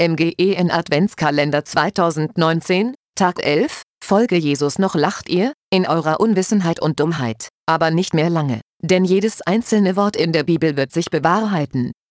MGEN Adventskalender 2019, Tag 11, Folge Jesus noch lacht ihr, in eurer Unwissenheit und Dummheit, aber nicht mehr lange, denn jedes einzelne Wort in der Bibel wird sich bewahrheiten.